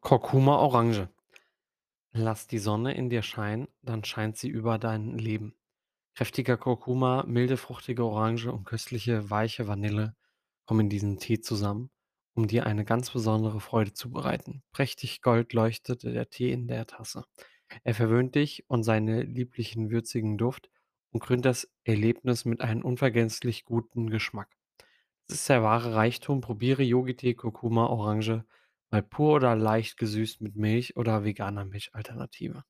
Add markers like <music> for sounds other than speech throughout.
Kurkuma Orange. Lass die Sonne in dir scheinen, dann scheint sie über dein Leben. Kräftiger Kurkuma, milde, fruchtige Orange und köstliche, weiche Vanille kommen in diesem Tee zusammen, um dir eine ganz besondere Freude zu bereiten. Prächtig gold leuchtet der Tee in der Tasse. Er verwöhnt dich und seine lieblichen, würzigen Duft und krönt das Erlebnis mit einem unvergesslich guten Geschmack. Das ist der wahre Reichtum. Probiere Yogi-Tee Kurkuma Orange mal pur oder leicht gesüßt mit Milch oder veganer Milchalternative.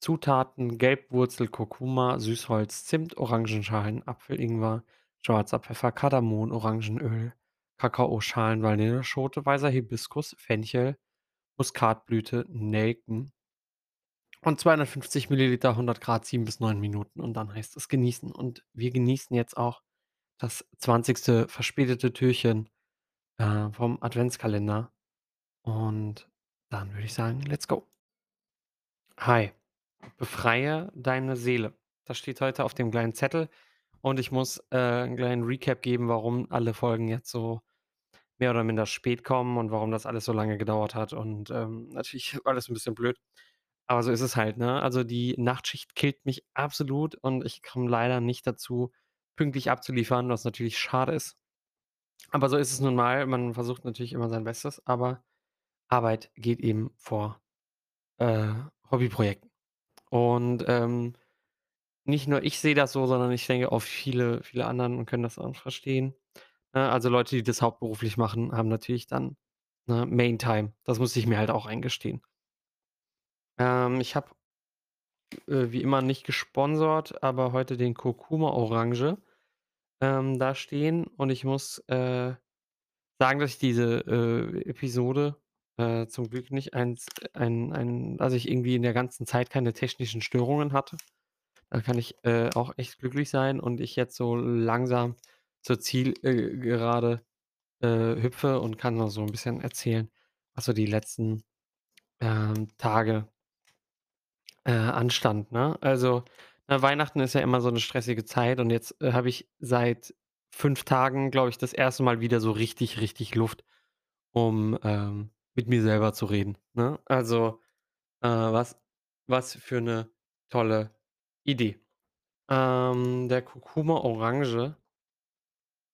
Zutaten: Gelbwurzel, Kurkuma, Süßholz, Zimt, Orangenschalen, Apfel-Ingwer, schwarzer Pfeffer, Kardamom, Orangenöl, Kakaoschalen, Vanilleschote, weißer Hibiskus, Fenchel, Muskatblüte, Nelken und 250 Milliliter, 100 Grad, 7 bis 9 Minuten und dann heißt es genießen. Und wir genießen jetzt auch das zwanzigste verspätete Türchen, äh, vom Adventskalender und dann würde ich sagen: „Let's go!“ Hi, befreie deine Seele. Das steht heute auf dem kleinen Zettel und ich muss, äh, 'n kleinen Recap geben, warum alle Folgen jetzt so mehr oder minder spät kommen und warum das alles so lange gedauert hat und, ähm, natürlich <laughs> alles 'n bisschen blöd, aber so ist es halt, ne? Also, die Nachtschicht killt mich absolut und ich komme leider nicht dazu, pünktlich abzuliefern, was natürlich schade ist. Aber so ist es nun mal. Man versucht natürlich immer sein Bestes, aber Arbeit geht eben vor, äh, Hobbyprojekten. Und, ähm, nicht nur ich sehe das so, sondern ich denke auch viele viele anderen können das auch verstehen. Ne, also Leute, die das hauptberuflich machen, haben natürlich dann, ne, Main Time. Das muss ich mir halt auch eingestehen. Ähm, ich habe, äh, wie immer nicht gesponsert, aber heute den Kurkuma Orange, ähm, da stehen und ich muss, äh, sagen, dass ich diese, äh, Episode, äh, zum Glück nicht eins ein ein dass ich irgendwie in der ganzen Zeit keine technischen Störungen hatte. Da kann ich, äh, auch echt glücklich sein und ich jetzt so langsam zur Ziel äh, hüpfe und kann noch so 'n bisschen erzählen, was so die letzten, ähm, Tage äh, anstand, ne? Also, ne, Weihnachten ist ja immer so 'ne stressige Zeit und jetzt, äh, habe ich seit 5 Tagen, glaube ich, das 1. Mal wieder so richtig, richtig Luft, um, ähm, mit mir selber zu reden, ne? Also, äh, was was für 'ne tolle Idee. Ähm, der Kurkuma Orange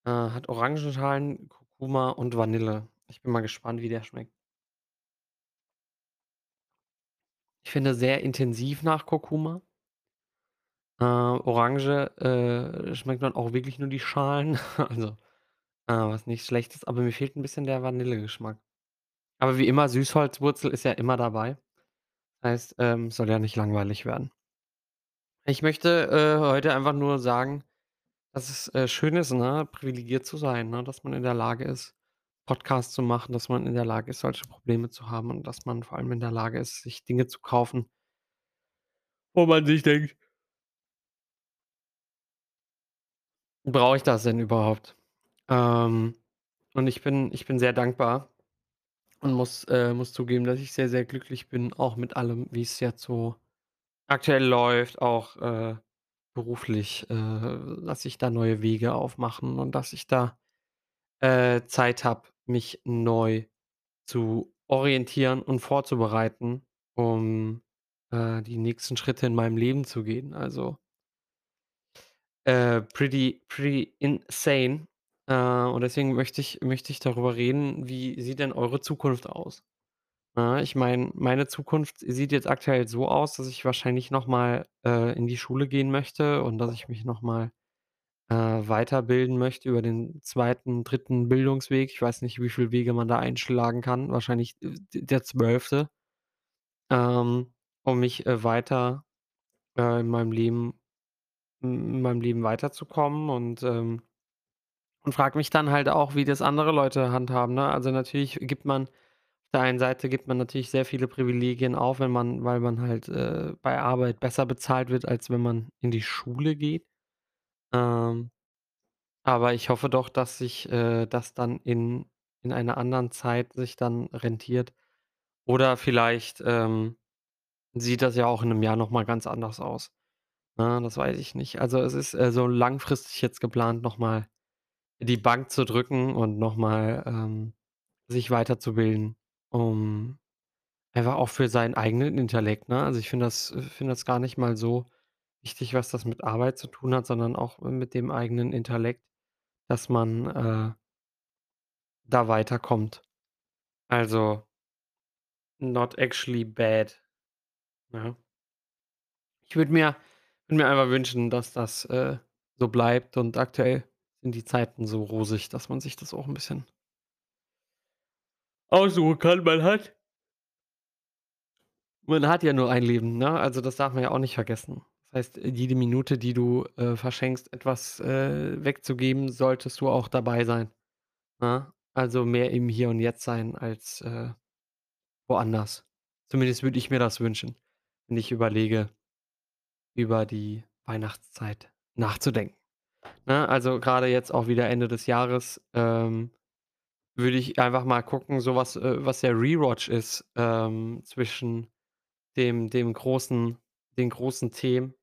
äh, hat Orangenschalen, Kurkuma und Vanille. Ich bin mal gespannt, wie der schmeckt. Ich finde sehr intensiv nach Kurkuma. Äh, Orange, äh, schmeckt man auch wirklich nur die Schalen, <laughs> also, äh, was nicht schlecht ist, aber mir fehlt 'n bisschen der Vanillegeschmack. Aber wie immer, Süßholzwurzel ist ja immer dabei. Heißt, ähm, soll ja nicht langweilig werden. Ich möchte, äh, heute einfach nur sagen, dass es, äh, schön ist, ne, privilegiert zu sein, ne, dass man in der Lage ist, Podcast zu machen, dass man in der Lage ist, solche Probleme zu haben und dass man vor allem in der Lage ist, sich Dinge zu kaufen wo man sich denkt „Brauche ich das denn überhaupt?“ Ähm, und ich bin ich bin sehr dankbar und muss äh, muss zugeben, dass ich sehr, sehr glücklich bin, auch mit allem, wie's jetzt so aktuell läuft, auch, äh, beruflich, äh, dass sich da neue Wege aufmachen und dass ich da, äh, Zeit habe, mich neu zu orientieren und vorzubereiten, um, äh, die nächsten Schritte in meinem Leben zu gehen. Also äh, pretty pretty insane. Äh, und deswegen möchte ich möchte ich darüber reden, wie sieht denn eure Zukunft aus? Ne, ich meine, meine Zukunft sieht jetzt aktuell so aus, dass ich wahrscheinlich noch mal, äh, in die Schule gehen möchte und dass ich mich noch mal, äh, weiterbilden möchte über den 2., 3. Bildungsweg. Ich weiß nicht, wie viel Wege man da einschlagen kann. Wahrscheinlich, äh, der 12. Ähm, um mich, äh, weiter, äh, in meinem Leben in meinem Leben weiterzukommen und, ähm und frage mich dann halt auch, wie das andere Leute handhaben, ne? Also, natürlich gibt man auf der einen Seite gibt man natürlich sehr viele Privilegien auf, wenn man weil man halt, äh, bei Arbeit besser bezahlt wird, als wenn man in die Schule geht. Ähm, aber ich hoffe doch, dass sich, äh, das dann in in einer anderen Zeit sich dann rentiert. Oder vielleicht, ähm, sieht das ja auch in 'nem Jahr noch mal ganz anders aus, ne? Das weiß ich nicht. Also, es ist, äh, so langfristig jetzt geplant, noch mal die Bank zu drücken und noch mal, ähm, sich weiterzubilden. um einfach auch für seinen eigenen Intellekt, ne? Also, ich finde das äh, finde das gar nicht mal so wichtig, was das mit Arbeit zu tun hat, sondern auch mit dem eigenen Intellekt, dass man, äh da weiterkommt. Also not actually bad, ja. Ich würde mir würde mir einfach wünschen, dass das, äh, so bleibt und aktuell sind die Zeiten so rosig, dass man sich das auch 'n bisschen aussuchen kann. Man hat man hat ja nur ein Leben, ne? Also, das darf man ja auch nicht vergessen. Das heißt, jede Minute, die du, äh, verschenkst, etwas, äh, wegzugeben, solltest du auch dabei sein, ne? Also, mehr im Hier und Jetzt sein als, äh, woanders. Zumindest würde ich mir das wünschen, wenn ich überlege über die Weihnachtszeit nachzudenken, ne? Also, grade jetzt auch wieder Ende des Jahres, ähm, würde ich einfach mal gucken, so was äh, was der Rewatch ist, ähm, zwischen dem dem großen den großen Themen,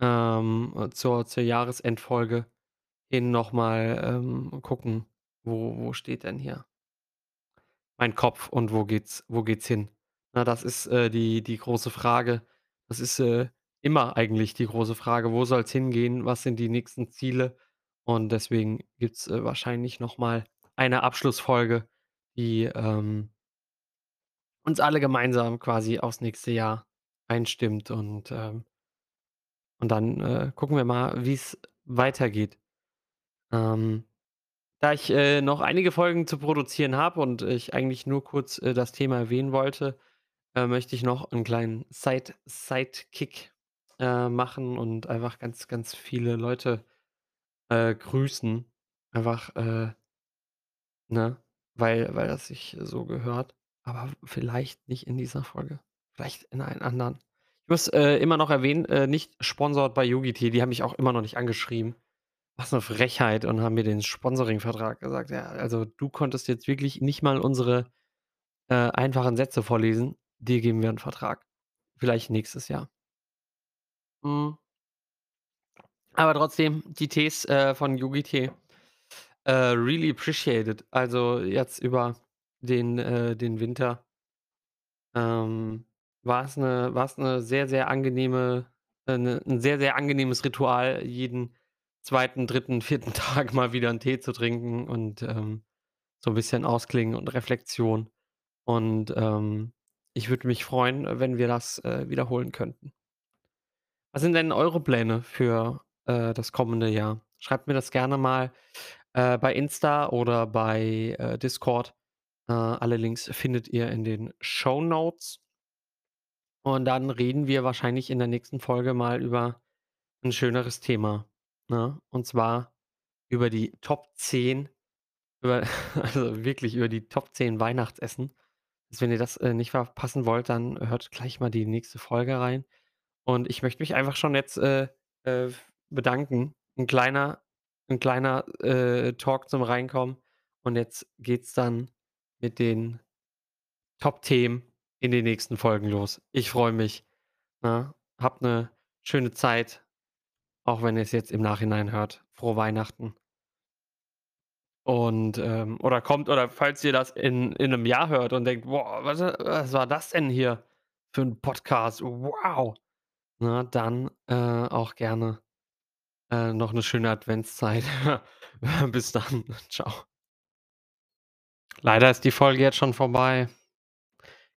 ähm, äh, zur zur Jahresendfolge hin noch mal, ähm, gucken, wo wo steht denn hier mein Kopf und wo geht's wo geht's hin? Na, das ist, äh, die die große Frage. Das ist, äh, immer eigentlich die große Frage: „Wo soll's hingehen? Was sind die nächsten Ziele?“ Und deswegen gibt's, äh, wahrscheinlich noch mal eine Abschlussfolge, die, ähm uns alle gemeinsam quasi aufs nächste Jahr einstimmt und, ähm und dann, äh, gucken wir mal, wie's weitergeht. Ähm, da ich, äh, noch einige Folgen zu produzieren habe und ich eigentlich nur kurz, äh, das Thema erwähnen wollte, äh, möchte ich noch 'n kleinen Side Sidekick, äh, machen und einfach ganz, ganz viele Leute, äh, grüßen. Einfach, äh ne, weil weil das sich so gehört, aber vielleicht nicht in dieser Folge, vielleicht in einer anderen. Ich muss, äh, immer noch erwähnen, äh, nicht sponsored by YugiTea, die haben mich auch immer noch nicht angeschrieben. Was 'ne Frechheit und haben mir den Sponsoringvertrag gesagt. Ja, also, du konntest jetzt wirklich nicht mal unsere, äh, einfachen Sätze vorlesen. Dir geben wir 'n Vertrag. Vielleicht nächstes Jahr. Mhm. Aber trotzdem, die Tees, äh, von YugiTea, äh, really appreciated. Also, jetzt über den äh, den Winter ähm, war's 'ne war's 'ne sehr, sehr angenehme äh, 'ne 'n sehr, sehr angenehmes Ritual, jeden 2., 3., 4. Tag mal wieder 'n Tee zu trinken und, ähm, so 'n bisschen Ausklingen und Reflexion. Und, ähm, ich würde mich freuen, wenn wir das, äh, wiederholen könnten. Was sind denn eure Pläne für, äh, das kommende Jahr? Schreibt mir das gerne mal, äh, bei Insta oder bei, äh, Discord. Äh, alle Links findet ihr in den Shownotes. Und dann reden wir wahrscheinlich in der nächsten Folge mal über 'n schöneres Thema, ne? Und zwar über die Top 10 über <laughs> also, wirklich über die Top 10 Weihnachtsessen. Also, wenn ihr das, äh, nicht verpassen wollt, dann hört gleich mal die nächste Folge rein. Und ich möchte mich einfach schon jetzt, äh, äh, bedanken. 'N kleiner 'n kleiner, äh, Talk zum Reinkommen. Und jetzt geht's dann mit den Top-Themen in den nächsten Folgen los. Ich freue mich, ne? Habt 'ne schöne Zeit, auch wenn ihr's jetzt im Nachhinein hört. Frohe Weihnachten. Und, ähm oder kommt oder falls ihr das in in 'nem Jahr hört und denkt: „Boah, was wa was war das denn hier für 'n Podcast? Wow!“ Ne, dann, äh, auch gerne, äh, noch 'ne schöne Adventszeit. <laughs> Bis dann. <laughs> Tschau. Leider ist die Folge jetzt schon vorbei.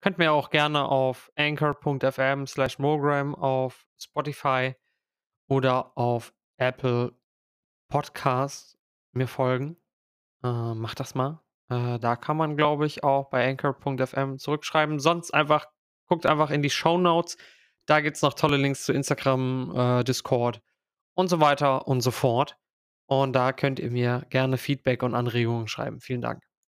Könnt mir auch gerne auf Anchor.fm/Mogram auf Spotify oder auf Apple Podcasts mir folgen. Äh, macht das mal. Äh, da kann man, glaube ich, auch bei Anchor.fm zurückschreiben. Sonst einfach guckt einfach in die Shownotes. Da gibt's noch tolle Links zu Instagram, äh, Discord und so weiter und so fort. Und da könnt ihr mir gerne Feedback und Anregungen schreiben. Vielen Dank.